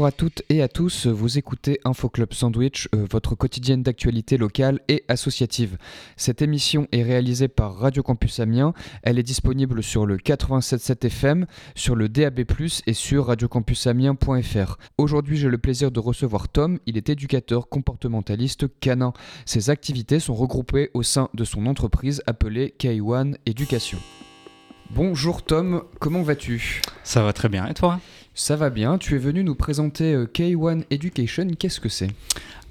Bonjour à toutes et à tous, vous écoutez Info Club Sandwich, euh, votre quotidienne d'actualité locale et associative. Cette émission est réalisée par Radio Campus Amiens, elle est disponible sur le 87.7 FM, sur le DAB+, et sur radiocampusamiens.fr. Aujourd'hui j'ai le plaisir de recevoir Tom, il est éducateur comportementaliste canin. Ses activités sont regroupées au sein de son entreprise appelée K1 Éducation. Bonjour Tom, comment vas-tu? Ça va très bien, et toi? Ça va bien, tu es venu nous présenter euh, K1 Education, qu'est-ce que c'est?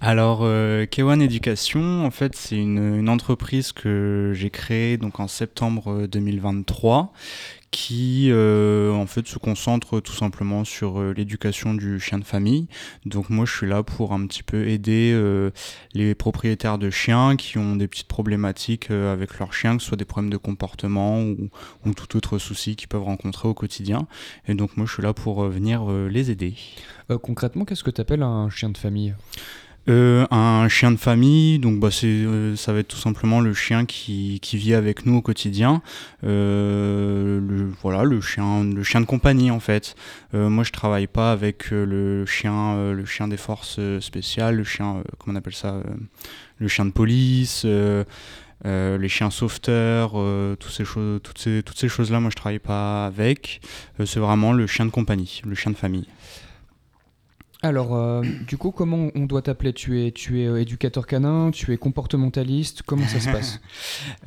Alors, euh, K1 Education, en fait, c'est une, une entreprise que j'ai créée donc, en septembre 2023 qui euh, en fait se concentre tout simplement sur euh, l'éducation du chien de famille. Donc moi je suis là pour un petit peu aider euh, les propriétaires de chiens qui ont des petites problématiques avec leurs chiens, que ce soit des problèmes de comportement ou, ou tout autre souci qu'ils peuvent rencontrer au quotidien. Et donc moi je suis là pour venir les aider. concrètement, qu'est-ce que tu appelles un chien de famille? Euh, un chien de famille, donc bah, euh, ça va être tout simplement le chien qui, qui vit avec nous au quotidien. Euh, le, voilà, le chien, le chien de compagnie en fait. moi, je travaille pas avec le chien, le chien des forces spéciales, le chien, comment on appelle ça, le chien de police. les chiens sauveteurs, toutes ces choses, toutes ces, toutes ces choses-là, moi je travaille pas avec. c'est vraiment le chien de compagnie, le chien de famille. Alors, euh, du coup, comment on doit t'appeler? Tu es, tu es euh, éducateur canin, tu es comportementaliste, comment ça se passe?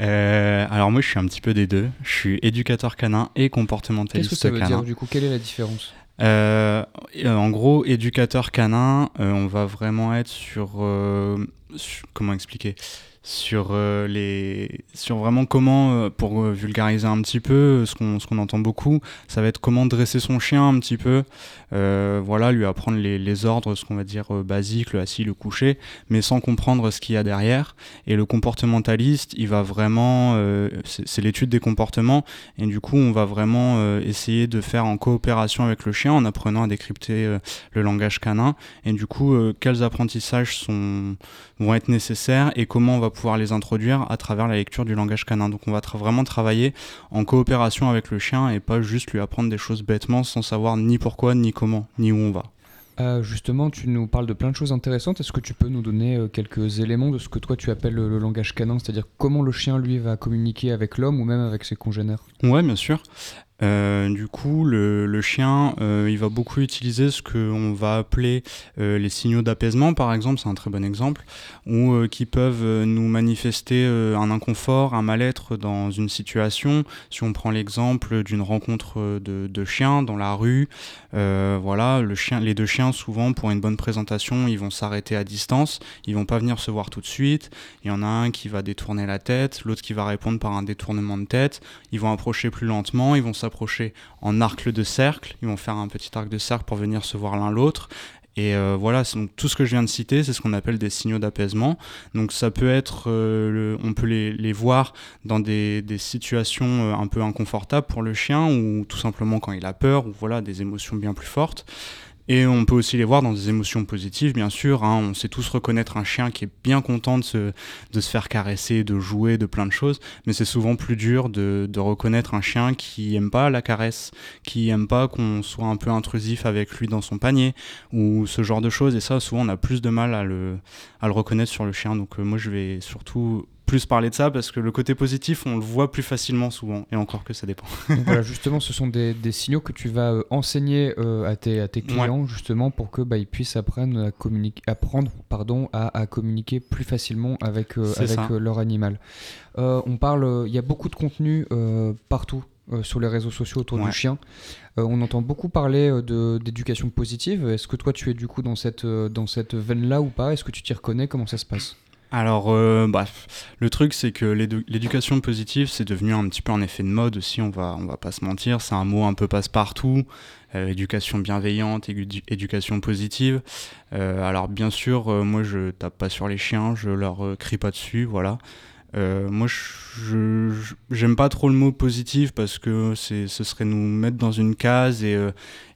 Euh, Alors moi, je suis un petit peu des deux. Je suis éducateur canin et comportementaliste Qu'est-ce que ça veut dire du coup? Quelle est la différence? En gros, éducateur canin, on va vraiment être sur, sur comment expliquer? Sur euh, les sur vraiment comment euh, pour euh, vulgariser un petit peu ce qu'on ce qu'on entend beaucoup ça va être comment dresser son chien un petit peu. Voilà lui apprendre les, les ordres ce qu'on va dire basique le assis le coucher mais sans comprendre ce qu'il y a derrière. Et le comportementaliste il va vraiment c'est l'étude des comportements. Et du coup on va vraiment essayer de faire en coopération avec le chien en apprenant à décrypter le langage canin. Et du coup quels apprentissages sont vont être nécessaires et comment on va pouvoir les introduire à travers la lecture du langage canin. Donc on va vraiment travailler en coopération avec le chien et pas juste lui apprendre des choses bêtement sans savoir ni pourquoi, ni comment, ni où on va. Euh, justement, tu nous parles de plein de choses intéressantes. Est-ce que tu peux nous donner euh, quelques éléments de ce que toi tu appelles le, langage canin, c'est-à-dire comment le chien lui va communiquer avec l'homme ou même avec ses congénères? Ouais, bien sûr. Euh, du coup, le, chien, euh, il va beaucoup utiliser ce qu'on va appeler euh, les signaux d'apaisement, par exemple, c'est un très bon exemple, ou qui peuvent nous manifester un inconfort, un mal-être dans une situation. Si on prend l'exemple d'une rencontre de, chiens dans la rue, voilà, le chien, les deux chiens, souvent, pour une bonne présentation, ils vont s'arrêter à distance, ils vont pas venir se voir tout de suite. Il y en a un qui va détourner la tête, l'autre qui va répondre par un détournement de tête. Ils vont approcher plus lentement, ils vont s'approcher en arc de cercle. Ils vont faire un petit arc de cercle pour venir se voir l'un l'autre. Et euh, voilà, donc tout ce que je viens de citer, c'est ce qu'on appelle des signaux d'apaisement. Donc ça peut être, euh, on peut les, les, voir dans des, des, situations euh, un peu inconfortables pour le chien, ou tout simplement quand il a peur, ou voilà, des émotions bien plus fortes. Et on peut aussi les voir dans des émotions positives, bien sûr. Hein. On sait tous reconnaître un chien qui est bien content de se, de se faire caresser, de jouer, de plein de choses. Mais c'est souvent plus dur de, de, reconnaître un chien qui aime pas la caresse, qui aime pas qu'on soit un peu intrusif avec lui dans son panier, ou ce genre de choses. Et ça, souvent, on a plus de mal à le, à le reconnaître sur le chien. Donc euh, moi, je vais surtout plus parler de ça parce que le côté positif, on le voit plus facilement souvent, et encore que ça dépend. voilà, justement, ce sont des, des, signaux que tu vas euh, enseigner euh, à, tes, à tes clients, justement, pour que bah, ils puissent apprendre à communiquer, apprendre pardon, à, à communiquer plus facilement avec, euh, avec leur animal. on parle, il y a beaucoup de contenu partout. sur les réseaux sociaux autour du chien. on entend beaucoup parler d'éducation positive. Est-ce que toi tu es du coup dans cette, dans cette veine-là ou pas? Est-ce que tu t'y reconnais? Comment ça se passe? Alors, euh, bref, le truc c'est que l'éducation positive c'est devenu un petit peu un effet de mode aussi, on va, on va pas se mentir, c'est un mot un peu passe-partout, euh, éducation bienveillante, éducation positive. Euh, alors bien sûr, moi je tape pas sur les chiens, je leur crie pas dessus, voilà. moi, je j'aime pas trop le mot positif parce que ce serait nous mettre dans une case et,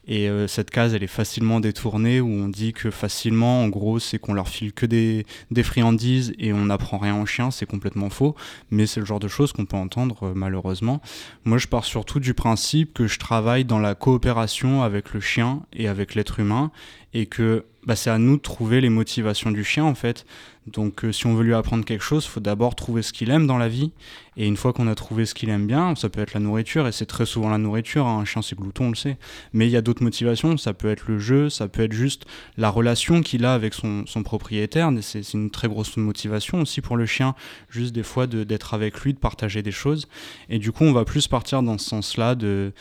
Et euh, cette case, elle est facilement détournée où on dit que facilement, en gros, c'est qu'on leur file que des, friandises et on n'apprend rien aux chiens. C'est complètement faux, mais c'est le genre de choses qu'on peut entendre euh, malheureusement. Moi, je pars surtout du principe que je travaille dans la coopération avec le chien et avec l'être humain et que bah, c'est à nous de trouver les motivations du chien en fait. Donc euh, si on veut lui apprendre quelque chose, il faut d'abord trouver ce qu'il aime dans la vie. Et une fois qu'on a trouvé ce qu'il aime bien, ça peut être la nourriture, et c'est très souvent la nourriture, hein. un chien c'est glouton, on le sait. Mais il y a d'autres motivations, ça peut être le jeu, ça peut être juste la relation qu'il a avec son, son propriétaire. C'est une très grosse motivation aussi pour le chien, juste des fois d'être avec lui, de partager des choses. Et du coup, on va plus partir dans ce sens-là, de,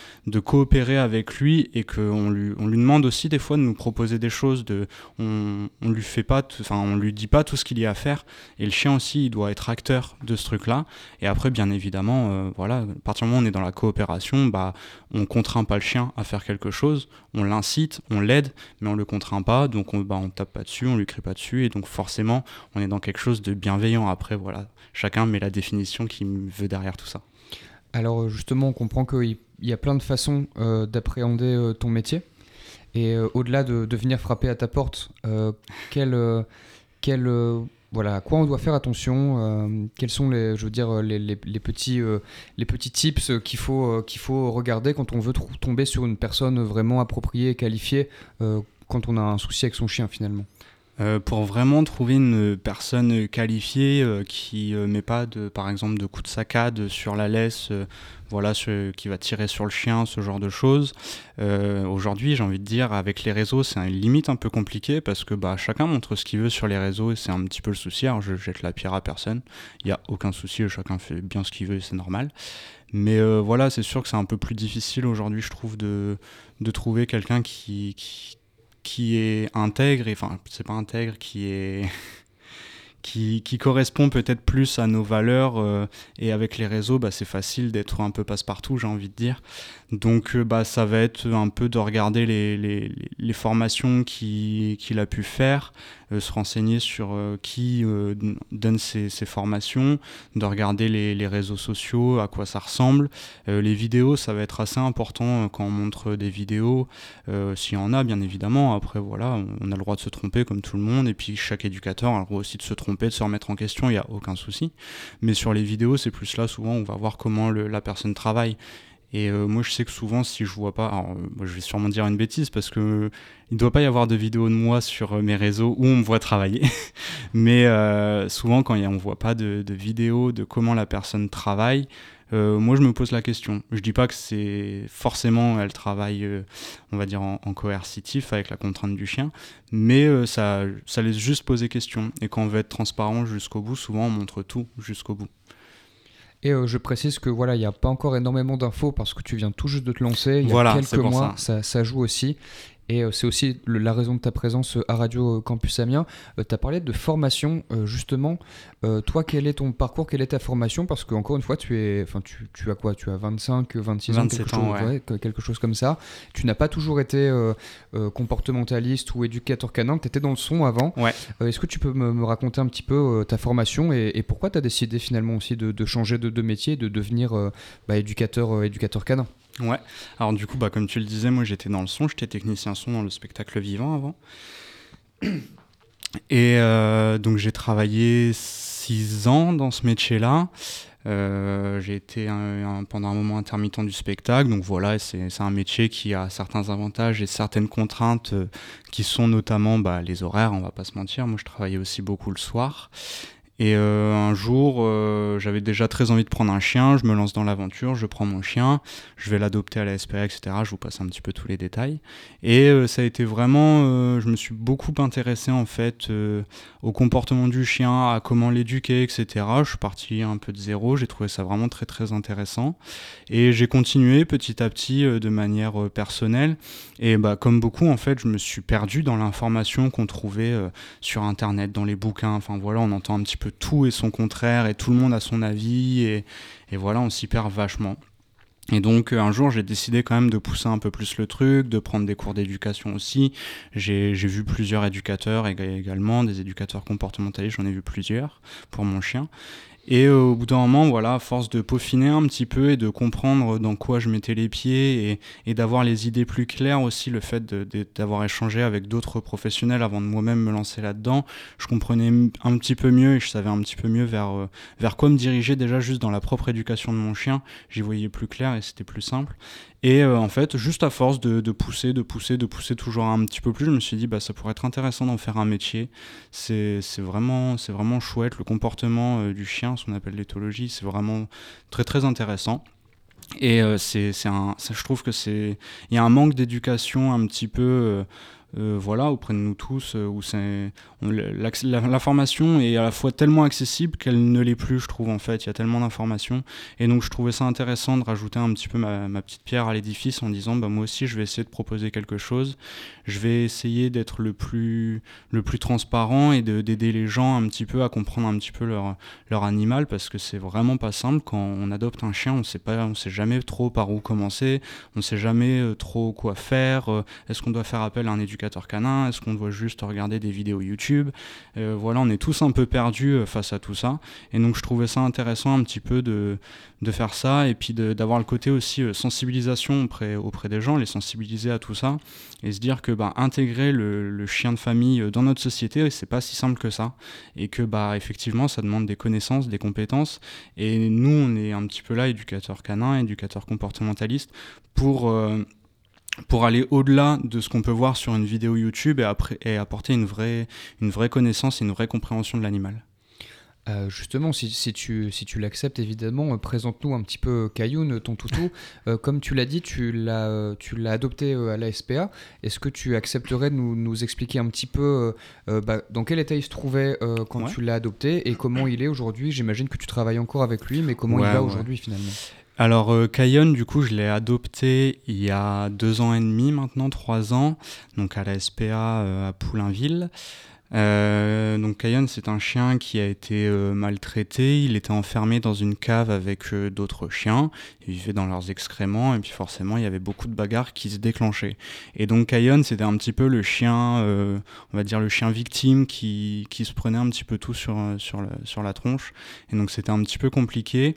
coopérer avec lui, et qu'on lui, on lui demande aussi des fois de nous proposer des choses, de, on, on lui fait pas, enfin on lui dit pas tout ce qu'il y a à faire, et le chien aussi, il doit être acteur de ce truc-là. Et après, bien évidemment, euh, voilà, à partir du moment où on est dans la coopération, bah, on contraint pas le chien à faire quelque chose, on l'incite, on l'aide, mais on le contraint pas, donc on, bah, on tape pas dessus, on lui crie pas dessus, et donc forcément, on est dans quelque chose de bienveillant. Après, voilà, chacun met la définition qu'il veut derrière tout ça. Alors euh, justement, on comprend qu'il y a plein de façons euh, d'appréhender ton métier. Et au-delà de, venir frapper à ta porte, quel, quel voilà, à quoi on doit faire attention euh, Quels sont les, petits, euh, tips qu'il faut, euh, qu'il faut regarder quand on veut tomber sur une personne vraiment appropriée et qualifiée quand on a un souci avec son chien finalement? Pour vraiment trouver une personne qualifiée qui ne met pas de, par exemple de coups de saccade sur la laisse voilà, ce, qui va tirer sur le chien, ce genre de choses. Euh, aujourd'hui, j'ai envie de dire, avec les réseaux, c'est une limite un peu compliqué parce que bah, chacun montre ce qu'il veut sur les réseaux et c'est un petit peu le souci. Alors, je jette la pierre à personne, il n'y a aucun souci, chacun fait bien ce qu'il veut et c'est normal. Mais euh, voilà, c'est sûr que c'est un peu plus difficile aujourd'hui, je trouve, de, de trouver quelqu'un qui, qui est intègre, enfin, c'est pas intègre, qui est. qui, correspond peut-être plus à nos valeurs. Euh, et avec les réseaux, bah, c'est facile d'être un peu passe-partout, j'ai envie de dire. Donc euh, bah, ça va être un peu de regarder les, les, formations qu'il a pu faire, se renseigner sur euh, qui donne ces, formations, de regarder les, réseaux sociaux, à quoi ça ressemble. les vidéos, ça va être assez important quand on montre des vidéos, s'il y en a bien évidemment. Après voilà, on a le droit de se tromper comme tout le monde, et puis chaque éducateur a le droit aussi de se tromper, de se remettre en question, il n'y a aucun souci. Mais sur les vidéos, c'est plus là souvent on va voir comment la personne travaille. Et euh, moi, je sais que souvent, si je vois pas, alors, euh, je vais sûrement dire une bêtise parce que il doit pas y avoir de vidéos de moi sur euh, mes réseaux où on me voit travailler. Mais souvent, quand on voit pas de, de vidéos de comment la personne travaille, moi, je me pose la question. Je dis pas que c'est forcément elle travaille, on va dire en, coercitif avec la contrainte du chien, mais ça, ça laisse juste poser question. Et quand on veut être transparent jusqu'au bout, souvent on montre tout jusqu'au bout. Et euh, je précise que voilà, il n'y a pas encore énormément d'infos parce que tu viens tout juste de te lancer. Il y a quelques mois, ça. ça. joue aussi. Et euh, c'est aussi la raison de ta présence euh, à Radio Campus Amiens. Euh, tu as parlé de formation, justement. toi, quel est ton parcours? Quelle est ta formation? Parce qu'encore une fois, tu, es, enfin, tu, tu, as quoi? Tu as 25, 26 ans, quelque, chose, quelque chose comme ça. Tu n'as pas toujours été comportementaliste ou éducateur canin. Tu étais dans le son avant. Ouais. Est-ce que tu peux me, raconter un petit peu ta formation et, pourquoi tu as décidé finalement aussi de, changer de, de, métier, de devenir bah, éducateur, éducateur canin? Ouais, alors du coup, bah, comme tu le disais, moi j'étais dans le son, j'étais technicien son dans le spectacle vivant avant. Et euh, donc j'ai travaillé six ans dans ce métier-là. Euh, j'ai été pendant un moment intermittent du spectacle, donc voilà, c'est un métier qui a certains avantages et certaines contraintes euh, qui sont notamment bah, les horaires, on va pas se mentir. Moi, je travaillais aussi beaucoup le soir et euh, un jour, euh, j'avais déjà très envie de prendre un chien, je me lance dans l'aventure, je prends mon chien, je vais l'adopter à la SPA, etc. Je vous passe un petit peu tous les détails. Et euh, ça a été vraiment, je me suis beaucoup intéressé en fait au comportement du chien, à comment l'éduquer, etc. Je suis parti un peu de zéro, j'ai trouvé ça vraiment très très intéressant. Et j'ai continué petit à petit de manière personnelle. Et bah, comme beaucoup, en fait, je me suis perdu dans l'information qu'on trouvait sur Internet, dans les bouquins. Enfin voilà, on entend un petit peu tout et son contraire et tout le monde a son avis et, voilà, on s'y perd vachement. Et donc un jour j'ai décidé quand même de pousser un peu plus le truc, de prendre des cours d'éducation aussi. J'ai vu plusieurs éducateurs également, des éducateurs comportementalistes, j'en ai vu plusieurs pour mon chien. Et euh, au bout d'un moment, voilà, à force de peaufiner un petit peu et de comprendre dans quoi je mettais les pieds et, d'avoir les idées plus claires aussi, le fait d'avoir échangé avec d'autres professionnels avant de moi-même me lancer là-dedans, je comprenais un petit peu mieux et je savais un petit peu mieux vers, euh, vers quoi me diriger déjà juste dans la propre éducation de mon chien. J'y voyais plus clair et c'était plus simple. Et euh, en fait, juste à force de, pousser, de pousser, de pousser toujours un petit peu plus, je me suis dit, bah, ça pourrait être intéressant d'en faire un métier. C'est vraiment, vraiment chouette. Le comportement euh, du chien, ce qu'on appelle l'éthologie, c'est vraiment très très intéressant. Et euh, je trouve que c'est, il y a un manque d'éducation un petit peu. Voilà, auprès de nous tous, où c'est l'information est à la fois tellement accessible qu'elle ne l'est plus, je trouve, en fait. Il y a tellement d'informations. Et donc, je trouvais ça intéressant de rajouter un petit peu ma, petite pierre à l'édifice en disant, bah, moi aussi, je vais essayer de proposer quelque chose. Je vais essayer d'être le plus, le plus transparent et d'aider les gens un petit peu à comprendre un petit peu leur, leur animal parce que c'est vraiment pas simple. Quand on adopte un chien, on sait pas, on sait jamais trop par où commencer. On sait jamais euh, trop quoi faire. Euh, est-ce qu'on doit faire appel à un éducateur canin? Est-ce qu'on doit juste regarder des vidéos YouTube? Euh, voilà, on est tous un peu perdus euh, face à tout ça. Et donc je trouvais ça intéressant un petit peu de, de faire ça et puis d'avoir le côté aussi euh, sensibilisation auprès, auprès des gens, les sensibiliser à tout ça et se dire que bah, intégrer le, chien de famille dans notre société, c'est pas si simple que ça. Et que bah, effectivement, ça demande des connaissances, des compétences. Et nous, on est un petit peu là, éducateur canin, éducateur comportementaliste, pour pour aller au-delà de ce qu'on peut voir sur une vidéo YouTube et, après, et apporter une vraie, une vraie connaissance et une vraie compréhension de l'animal. Euh, justement, si, si, tu, si tu l'acceptes, évidemment, euh, présente-nous un petit peu Kayoun, ton toutou. Euh, comme tu l'as dit, tu l'as, tu l'as adopté à la SPA. Est-ce que tu accepterais de nous, nous expliquer un petit peu bah, dans quel état il se trouvait quand tu l'as adopté et comment il est aujourd'hui? J'imagine que tu travailles encore avec lui, mais comment il va aujourd'hui finalement? Alors euh, du coup, je l'ai adopté il y a deux ans et demi maintenant, trois ans, donc à la SPA euh, à Poulainville. Euh, donc Cayon, c'est un chien qui a été euh, maltraité. Il était enfermé dans une cave avec d'autres chiens. Il vivait dans leurs excréments et puis forcément, il y avait beaucoup de bagarres qui se déclenchaient. Et donc Cayon, c'était un petit peu le chien, on va dire le chien victime qui, qui, se prenait un petit peu tout sur, sur la tronche. Et donc c'était un petit peu compliqué.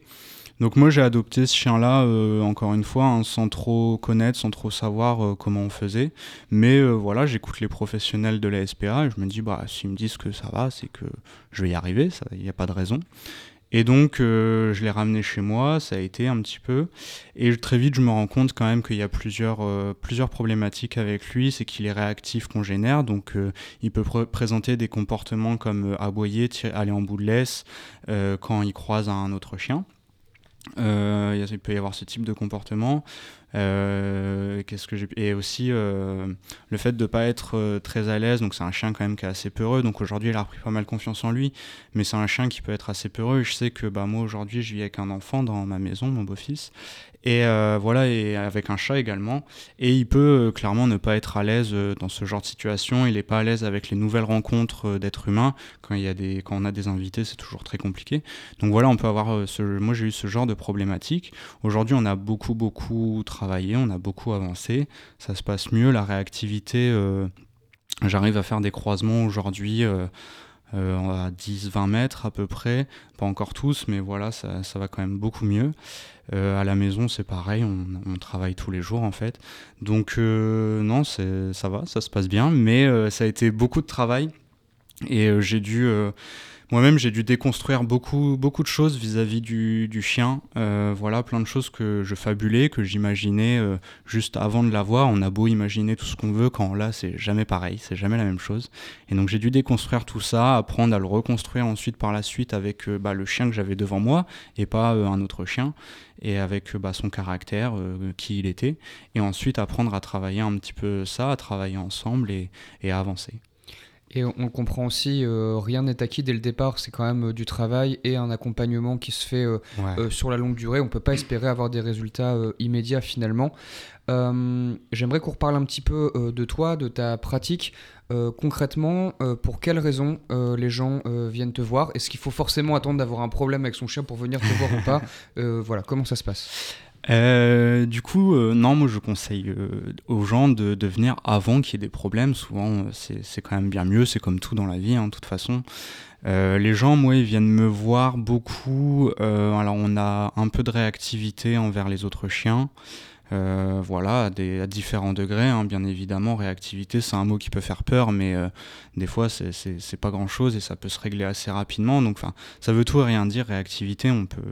Donc moi j'ai adopté ce chien-là, euh, encore une fois, hein, sans trop connaître, sans trop savoir euh, comment on faisait. Mais euh, voilà, j'écoute les professionnels de la SPA et je me dis, bah s'ils me disent que ça va, c'est que je vais y arriver, il n'y a pas de raison. Et donc je l'ai ramené chez moi, ça a été un petit peu. Et très vite je me rends compte quand même qu'il y a plusieurs, plusieurs problématiques avec lui, c'est qu'il est réactif congénère, donc il peut présenter des comportements comme aboyer, aller en bout de laisse quand il croise un autre chien. Euh, il peut y avoir ce type de comportement. Euh, qu'est-ce que j'ai et aussi euh, le fait de pas être très à l'aise donc c'est un chien quand même qui est assez peureux donc aujourd'hui il a repris pas mal confiance en lui mais c'est un chien qui peut être assez peureux je sais que bah moi aujourd'hui je vis avec un enfant dans ma maison mon beau-fils et euh, voilà, et avec un chat également. Et il peut euh, clairement ne pas être à l'aise euh, dans ce genre de situation. Il n'est pas à l'aise avec les nouvelles rencontres d'êtres humains. Quand, il y a des, quand on a des invités, c'est toujours très compliqué. Donc voilà, on peut avoir ce, moi j'ai eu ce genre de problématique. Aujourd'hui, on a beaucoup, beaucoup travaillé, on a beaucoup avancé. Ça se passe mieux. La réactivité, j'arrive à faire des croisements aujourd'hui. à 10-20 mètres à peu près, pas encore tous, mais voilà, ça, va quand même beaucoup mieux. Euh, à la maison, c'est pareil, on, travaille tous les jours en fait. Donc euh, non, ça va, ça se passe bien, mais euh, ça a été beaucoup de travail et j'ai dû moi-même, j'ai dû déconstruire beaucoup, beaucoup de choses vis-à-vis du, du, chien. Euh, voilà, plein de choses que je fabulais, que j'imaginais euh, juste avant de l'avoir. On a beau imaginer tout ce qu'on veut, quand là, c'est jamais pareil, c'est jamais la même chose. Et donc, j'ai dû déconstruire tout ça, apprendre à le reconstruire ensuite par la suite avec euh, bah, le chien que j'avais devant moi et pas un autre chien et avec bah, son caractère, qui il était, et ensuite apprendre à travailler un petit peu ça, à travailler ensemble et à avancer. Et on comprend aussi, euh, rien n'est acquis dès le départ, c'est quand même euh, du travail et un accompagnement qui se fait euh, sur la longue durée. On ne peut pas espérer avoir des résultats immédiats finalement. J'aimerais qu'on reparle un petit peu de toi, de ta pratique. concrètement, pour quelles raisons les gens viennent te voir? Est-ce qu'il faut forcément attendre d'avoir un problème avec son chien pour venir te voir ou pas? Voilà, comment ça se passe? Du coup, non, moi je conseille aux gens de, de venir avant qu'il y ait des problèmes. Souvent, c'est quand même bien mieux, c'est comme tout dans la vie, hein, de toute façon. les gens, moi, ils viennent me voir beaucoup. alors, on a un peu de réactivité envers les autres chiens. Euh, voilà, à, des, différents degrés, hein, bien évidemment. Réactivité, c'est un mot qui peut faire peur, mais euh, des fois, c'est pas grand chose et ça peut se régler assez rapidement. Donc, ça veut tout et rien dire. Réactivité, on peut.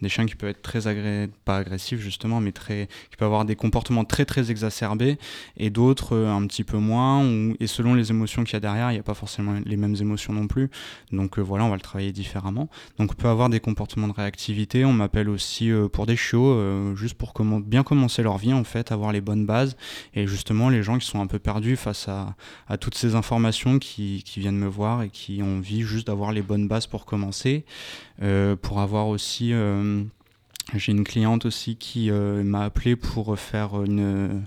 Des chiens qui peuvent être très agré... pas agressifs, justement, mais très... qui peuvent avoir des comportements très, très exacerbés et d'autres euh, un petit peu moins. Et selon les émotions qu'il y a derrière, il n'y a pas forcément les mêmes émotions non plus. Donc, voilà, on va le travailler différemment. Donc, on peut avoir des comportements de réactivité. On m'appelle aussi pour des chiots, juste pour bien commencer leur vie en fait, avoir les bonnes bases. Et justement, les gens qui sont un peu perdus face à, toutes ces informations qui, qui, viennent me voir et qui ont envie juste d'avoir les bonnes bases pour commencer, euh, pour avoir aussi euh, j'ai une cliente aussi qui euh, m'a appelé pour faire une,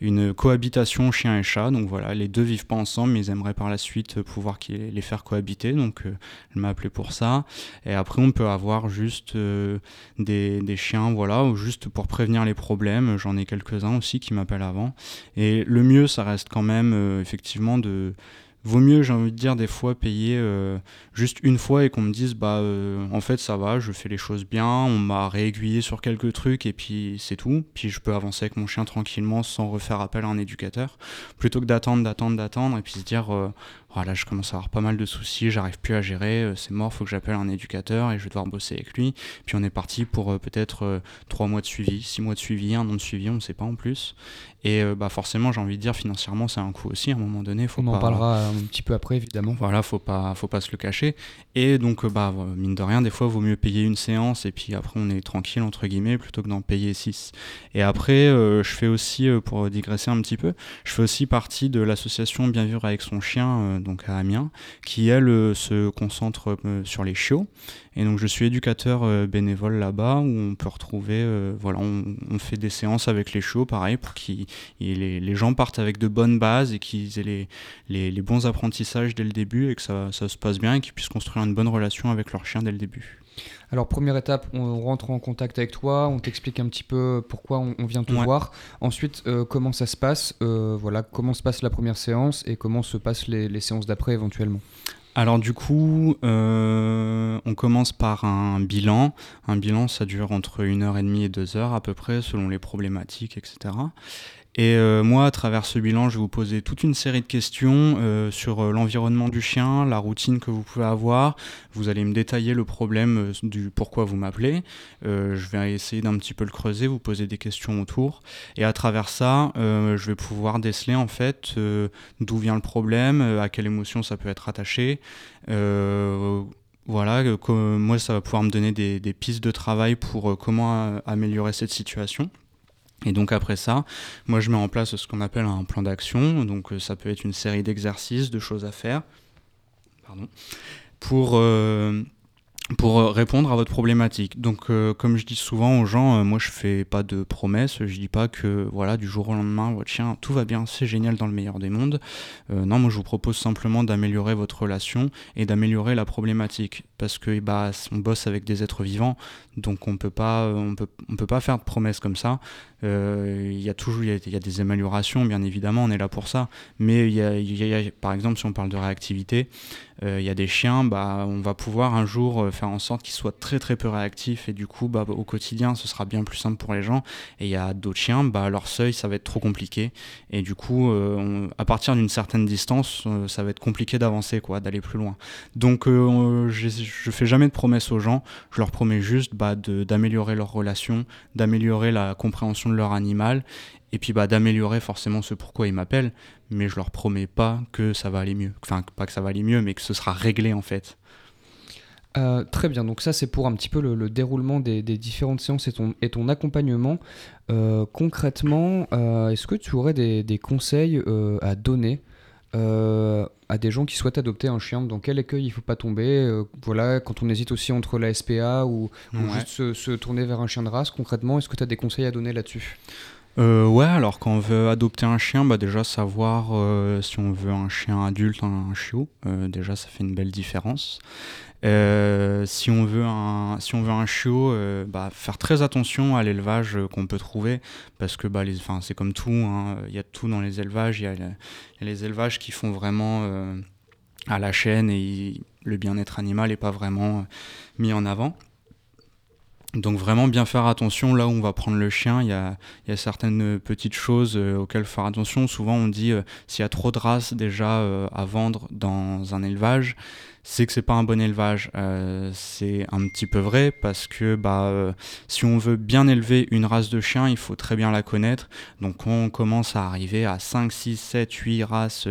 une cohabitation chien et chat. Donc voilà, les deux vivent pas ensemble, mais ils aimeraient par la suite pouvoir les faire cohabiter. Donc euh, elle m'a appelé pour ça. Et après, on peut avoir juste euh, des, des, chiens, voilà, ou juste pour prévenir les problèmes. J'en ai quelques-uns aussi qui m'appellent avant. Et le mieux, ça reste quand même effectivement de vaut mieux, j'ai envie de dire, des fois payer euh, juste une fois et qu'on me dise, bah, euh, en fait, ça va, je fais les choses bien, on m'a réaiguillé sur quelques trucs et puis c'est tout. Puis je peux avancer avec mon chien tranquillement sans refaire appel à un éducateur, plutôt que d'attendre, d'attendre, d'attendre et puis se dire, euh, voilà, je commence à avoir pas mal de soucis, j'arrive plus à gérer, euh, c'est mort, faut que j'appelle un éducateur et je vais devoir bosser avec lui. Puis on est parti pour peut-être 3 euh, mois de suivi, 6 mois de suivi, un an de suivi, on ne sait pas en plus. Et bah forcément, j'ai envie de dire, financièrement, c'est un coût aussi à un moment donné. Faut on en parlera un petit peu après, évidemment. Voilà, faut pas, faut pas se le cacher. Et donc, bah, mine de rien, des fois, il vaut mieux payer une séance et puis après, on est tranquille, entre guillemets, plutôt que d'en payer 6. Et après, je fais aussi, pour digresser un petit peu, je fais aussi partie de l'association Bien Vivre avec son chien donc à Amiens, qui elle euh, se concentre euh, sur les chiots. Et donc je suis éducateur euh, bénévole là-bas où on peut retrouver, voilà, on, fait des séances avec les chiots, pareil, pour que les, les, gens partent avec de bonnes bases et qu'ils aient les, les, les, bons apprentissages dès le début et que ça, ça se passe bien et qu'ils puissent construire une bonne relation avec leur chien dès le début. Alors, première étape, on rentre en contact avec toi, on t'explique un petit peu pourquoi on, vient te voir. Ensuite, euh, comment ça se passe euh, Voilà, comment se passe la première séance et comment se passent les, séances d'après éventuellement? Alors du coup, euh, on commence par un bilan. Un bilan, ça dure entre une heure et demie et deux heures à peu près, selon les problématiques, etc. Et euh, moi, à travers ce bilan, je vais vous poser toute une série de questions euh, sur euh, l'environnement du chien, la routine que vous pouvez avoir. Vous allez me détailler le problème du pourquoi vous m'appelez. je vais essayer d'un petit peu le creuser, vous poser des questions autour. Et à travers ça, je vais pouvoir déceler en fait d'où vient le problème, à quelle émotion ça peut être attaché. voilà, moi, ça va pouvoir me donner des, des pistes de travail pour comment améliorer cette situation. Et donc après ça, moi je mets en place ce qu'on appelle un plan d'action. Donc euh, ça peut être une série d'exercices, de choses à faire, pardon, pour euh, pour euh, répondre à votre problématique. Donc, comme je dis souvent aux gens, moi je fais pas de promesses, je dis pas que voilà du jour au lendemain votre chien tout va bien, c'est génial dans le meilleur des mondes. non, moi je vous propose simplement d'améliorer votre relation et d'améliorer la problématique, parce que bah on bosse avec des êtres vivants, donc on peut pas on peut on peut pas faire de promesses comme ça. Il y a toujours il y, a des améliorations, bien évidemment, on est là pour ça, mais y a, y par exemple si on parle de réactivité, il y a des chiens, bah on va pouvoir un jour faire en sorte qu'ils soient très très peu réactifs. Et du coup bah, au quotidien ce sera bien plus simple pour les gens. Et il y a d'autres chiens bah, leur seuil ça va être trop compliqué. Et du coup euh, à partir d'une certaine distance euh, ça va être compliqué d'avancer quoi d'aller plus loin. Donc euh, je, je fais jamais de promesses aux gens. Je leur promets juste bah, d'améliorer leur relation d'améliorer la compréhension de leur animal et puis bah, d'améliorer forcément ce pourquoi ils m'appellent, mais je leur promets pas que ça va aller mieux. Enfin, pas que ça va aller mieux, mais que ce sera réglé en fait. Euh, très bien, donc ça c'est pour un petit peu le, déroulement des, différentes séances et ton, accompagnement. Euh, concrètement, euh, est-ce que tu aurais des, conseils à donner à des gens qui souhaitent adopter un chien. Dans quel écueil il ne faut pas tomber Voilà, quand on hésite aussi entre la SPA ou, juste se, se, tourner vers un chien de race, concrètement, est-ce que tu as des conseils à donner là-dessus? Euh, ouais, alors quand on veut adopter un chien, bah déjà savoir euh, si on veut un chien adulte, un, un chiot, euh, déjà ça fait une belle différence. Si on veut un, si on veut un chiot, bah, faire très attention à l'élevage qu'on peut trouver, parce que bah, c'est comme tout, hein, il y a tout dans les élevages, il y, a les élevages qui font vraiment à la chaîne et le bien-être animal n'est pas vraiment mis en avant. Donc vraiment bien faire attention là où on va prendre le chien. Il y a, certaines petites choses euh, auxquelles faire attention. Souvent on dit euh, s'il y a trop de races déjà euh, à vendre dans un élevage, c'est que c'est pas un bon élevage. Euh, c'est un petit peu vrai parce que bah, euh, si on veut bien élever une race de chien, il faut très bien la connaître. Donc on commence à arriver à 5, 6, 7, 8 races,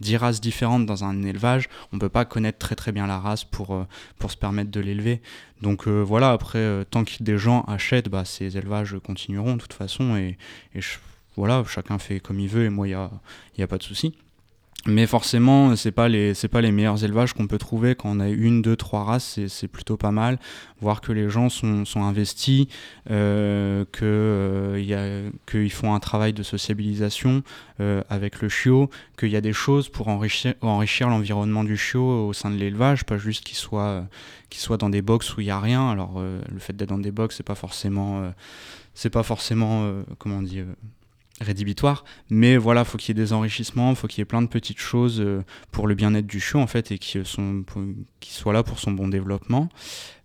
10 euh, races différentes dans un élevage, on peut pas connaître très très bien la race pour, pour se permettre de l'élever. Donc voilà, après, tant que des gens achètent, bah, ces élevages continueront de toute façon et, voilà, chacun fait comme il veut et moi, il n'y a, y a pas de souci. Mais forcément, c'est pas les c'est pas les meilleurs élevages qu'on peut trouver quand on a une, deux, trois races, c'est plutôt pas mal. Voir que les gens sont, sont investis, euh, que euh, qu'ils font un travail de sociabilisation euh, avec le chiot, qu'il y a des choses pour enrichir enrichir l'environnement du chiot au sein de l'élevage, pas juste qu'il soit qu'il soit dans des box où il y a rien. Alors le fait d'être dans des box, c'est pas forcément c'est pas forcément comment on rédhibitoire, mais voilà, faut qu'il y ait des enrichissements, faut qu'il y ait plein de petites choses euh, pour le bien-être du chiot en fait et qui sont qui soit là pour son bon développement.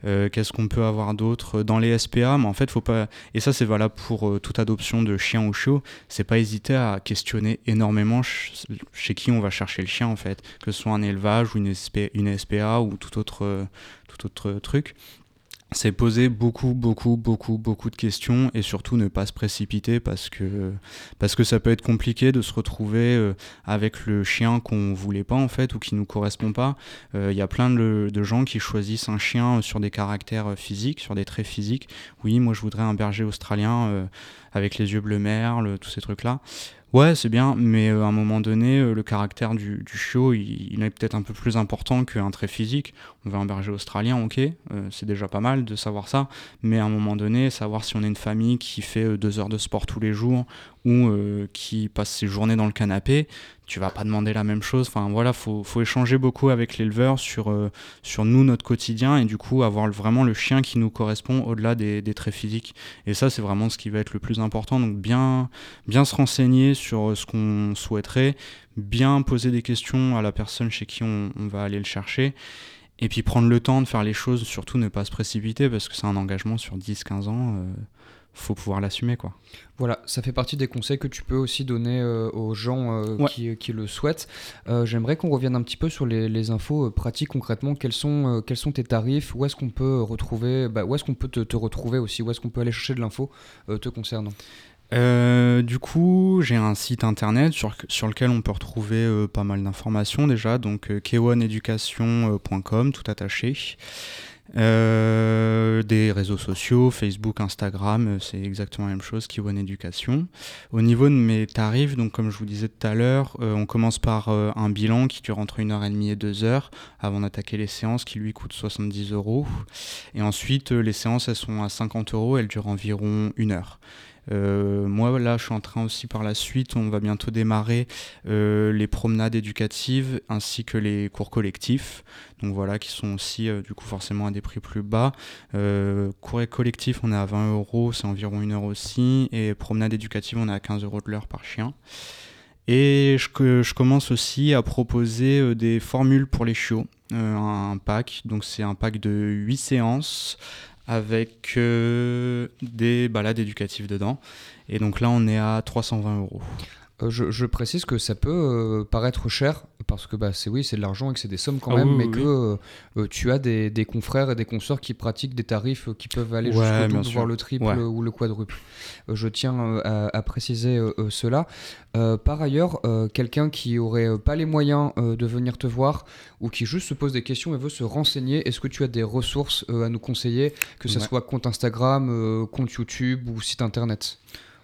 Euh, qu'est-ce qu'on peut avoir d'autre dans les SPA Mais en fait, faut pas et ça c'est valable pour euh, toute adoption de chien ou chiot, c'est pas hésiter à questionner énormément chez qui on va chercher le chien en fait, que ce soit un élevage ou une, une SPA ou tout autre tout autre truc c'est poser beaucoup, beaucoup, beaucoup, beaucoup de questions et surtout ne pas se précipiter parce que, ça peut être compliqué de se retrouver euh, avec le chien qu'on voulait pas en fait ou qui nous correspond pas. Euh, il y a plein de, gens qui choisissent un chien sur des caractères physiques, sur des traits physiques. Oui, moi je voudrais un berger australien euh, avec les yeux bleu merle, tous ces trucs-là. Ouais, c'est bien, mais euh, à un moment donné, euh, le caractère du, du chiot, il, est peut-être un peu plus important qu'un trait physique. On veut un berger australien, ok, euh, c'est déjà pas mal de savoir ça, mais à un moment donné, savoir si on est une famille qui fait deux heures de sport tous les jours ou qui passe ses journées dans le canapé, tu vas pas demander la même chose. Enfin voilà, faut, faut échanger beaucoup avec l'éleveur sur, euh, sur nous, notre quotidien, et du coup avoir vraiment le chien qui nous correspond au-delà des, traits physiques. Et ça, c'est vraiment ce qui va être le plus important. Donc bien, bien se renseigner sur ce qu'on souhaiterait, bien poser des questions à la personne chez qui on va aller le chercher. Et puis prendre le temps de faire les choses, surtout ne pas se précipiter parce que c'est un engagement sur 10-15 ans. Euh, faut pouvoir l'assumer quoi. Voilà, ça fait partie des conseils que tu peux aussi donner euh, aux gens euh, qui, qui, le souhaitent. Euh, j'aimerais qu'on revienne un petit peu sur les, les infos pratiques concrètement. Quels sont, quels sont tes tarifs? Où est-ce qu'on peut retrouver bah, Où est-ce qu'on peut te, te, retrouver aussi? Où est-ce qu'on peut aller chercher de l'info te concernant? Du coup, j'ai un site internet sur, lequel on peut retrouver pas mal d'informations déjà, donc k1education.com, tout attaché. Euh, des réseaux sociaux, Facebook, Instagram, euh, c'est exactement la même chose, Kiwon Éducation. Au niveau de mes tarifs, donc comme je vous disais tout à l'heure, euh, on commence par un bilan qui dure entre 1h30 et 2 heures avant d'attaquer les séances qui lui coûtent 70 euros. Et ensuite, les séances, elles sont à 50 euros, elles durent environ une heure. Euh, moi, là, je suis en train aussi par la suite, on va bientôt démarrer euh, les promenades éducatives ainsi que les cours collectifs. Donc voilà, qui sont aussi euh, du coup forcément à des prix plus bas. cours collectif, on est à 20 euros, c'est environ une heure aussi. Et promenade éducative, on est à 15 euros de l'heure par chien. Et je, je, commence aussi à proposer des formules pour les chiots, un pack. Donc c'est un pack de 8 séances avec euh, des balades éducatives dedans. Et donc là, on est à 320 euros. Euh, je, précise que ça peut euh, paraître cher parce que bah, c'est oui, c'est de l'argent et que c'est des sommes quand ah même, mais que tu as des, des, confrères et des consoeurs qui pratiquent des tarifs qui peuvent aller jusqu'au double, voire le triple ou le quadruple. je tiens à, préciser cela. par ailleurs, quelqu'un qui aurait pas les moyens de venir te voir ou qui juste se pose des questions et veut se renseigner, est-ce que tu as des ressources à nous conseiller, que ce soit compte Instagram, compte YouTube ou site internet?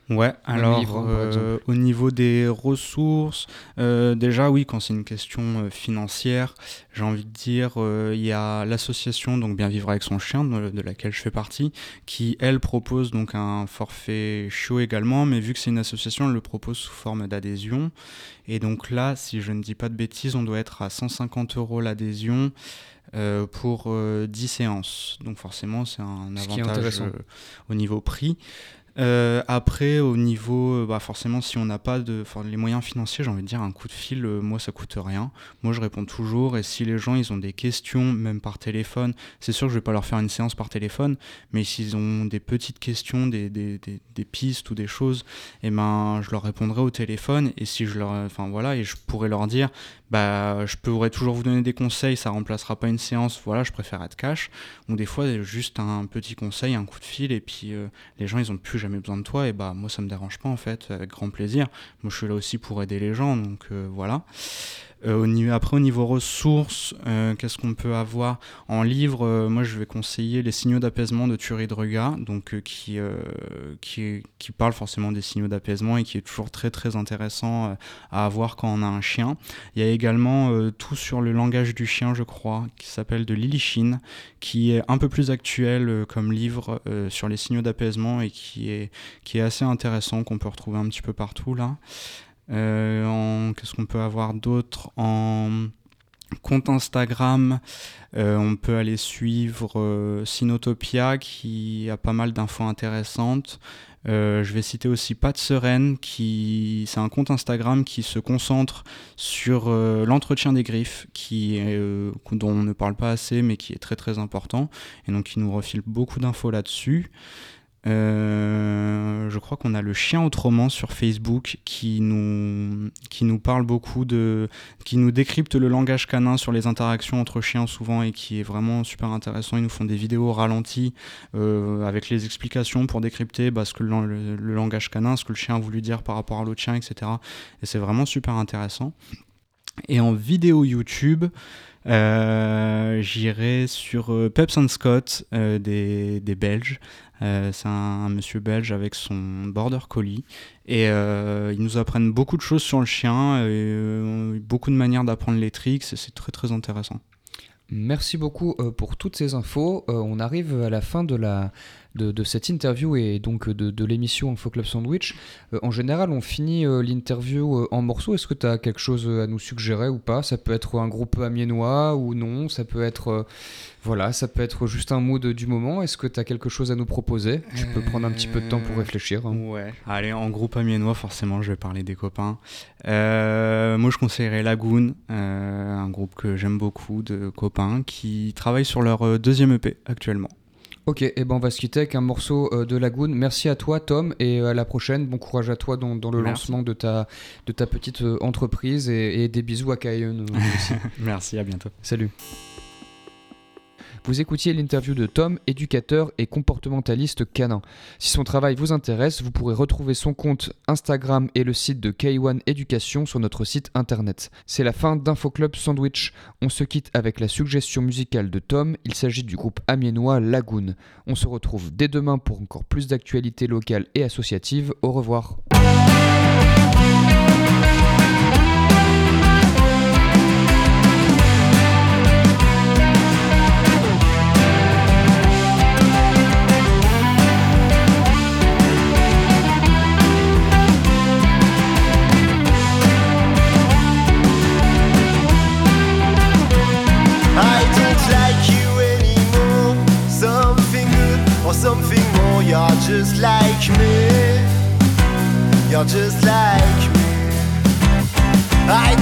Ouais, alors euh, au niveau des ressources, euh, déjà oui, quand c'est une question euh, financière, j'ai envie de dire, il y a l'association donc Bien Vivre avec son chien, de, laquelle je fais partie, qui elle propose donc un forfait chaud également, mais vu que c'est une association, elle le propose sous forme d'adhésion. Et donc là, si je ne dis pas de bêtises, on doit être à 150 euros l'adhésion. pour 10 séances. Donc forcément, c'est un avantage au niveau prix. Euh, après, au niveau, euh, bah forcément, si on n'a pas de, les moyens financiers, j'ai envie de dire un coup de fil, euh, moi ça coûte rien. Moi je réponds toujours et si les gens ils ont des questions, même par téléphone, c'est sûr que je vais pas leur faire une séance par téléphone, mais s'ils ont des petites questions, des, des, des, pistes ou des choses, eh ben je leur répondrai au téléphone et si je leur, enfin voilà, et je pourrais leur dire, bah, je pourrais toujours vous donner des conseils, ça remplacera pas une séance, voilà, je préfère être cash. Ou des fois, juste un petit conseil, un coup de fil, et puis les gens, ils ont plus jamais besoin de toi, et bah, moi, ça me dérange pas, en fait, avec grand plaisir. Moi, je suis là aussi pour aider les gens, donc euh, voilà. Euh, après, au niveau ressources, euh, qu'est-ce qu'on peut avoir En livre, euh, moi je vais conseiller Les signaux d'apaisement de Thierry Druga, donc, qui, qui, qui, parle forcément des signaux d'apaisement et qui est toujours très très intéressant à avoir quand on a un chien. Il y a également Tout sur le langage du chien, je crois, qui s'appelle de Lily Shin, qui est un peu plus actuel comme livre sur les signaux d'apaisement et qui est, qui est assez intéressant, qu'on peut retrouver un petit peu partout là. Euh, qu'est-ce qu'on peut avoir d'autre En compte Instagram, euh, on peut aller suivre euh, Sinotopia qui a pas mal d'infos intéressantes. je vais citer aussi Pat Seren, qui c'est un compte Instagram qui se concentre sur l'entretien des griffes, qui dont on ne parle pas assez, mais qui est très très important, et donc qui nous refile beaucoup d'infos là-dessus. Euh, je crois qu'on a le chien autrement sur Facebook qui nous, qui nous parle beaucoup de. qui nous décrypte le langage canin sur les interactions entre chiens souvent et qui est vraiment super intéressant. Ils nous font des vidéos ralenties euh, avec les explications pour décrypter bah, ce que le, langage canin, ce que le chien a voulu dire par rapport à l'autre chien, etc. Et c'est vraiment super intéressant. Et en vidéo YouTube, j'irai sur euh, Peps and Scott euh, des, des, Belges. c'est un, monsieur belge avec son border collie. Et ils nous apprennent beaucoup de choses sur le chien, beaucoup de manières d'apprendre les tricks. C'est très très intéressant. Merci beaucoup pour toutes ces infos. on arrive à la fin de la, de, cette interview et donc de, l'émission Info Club Sandwich. Euh, en général, on finit euh, l'interview euh, en morceaux. Est-ce que tu as quelque chose à nous suggérer ou pas? Ça peut être un groupe amiénois ou non? Ça peut être voilà, ça peut être juste un mood du moment. Est-ce que tu as quelque chose à nous proposer? Tu peux prendre un petit peu de temps pour réfléchir. Hein. Ouais. Allez, en groupe amiénois, forcément, je vais parler des copains. moi, je conseillerais Lagoon, un groupe que j'aime beaucoup de copains qui travaillent sur leur deuxième EP actuellement. Ok, et ben on va se quitter avec un morceau euh, de Lagoon. Merci à toi Tom et à la prochaine. Bon courage à toi dans, le lancement de ta, de ta petite euh, entreprise et, des bisous à aussi. Merci, à bientôt. Salut. Vous écoutiez l'interview de Tom, éducateur et comportementaliste canin. Si son travail vous intéresse, vous pourrez retrouver son compte Instagram et le site de K1 Éducation sur notre site internet. C'est la fin d'Infoclub Sandwich. On se quitte avec la suggestion musicale de Tom. Il s'agit du groupe amiénois Lagoon. On se retrouve dès demain pour encore plus d'actualités locales et associatives. Au revoir. You're just like me. I.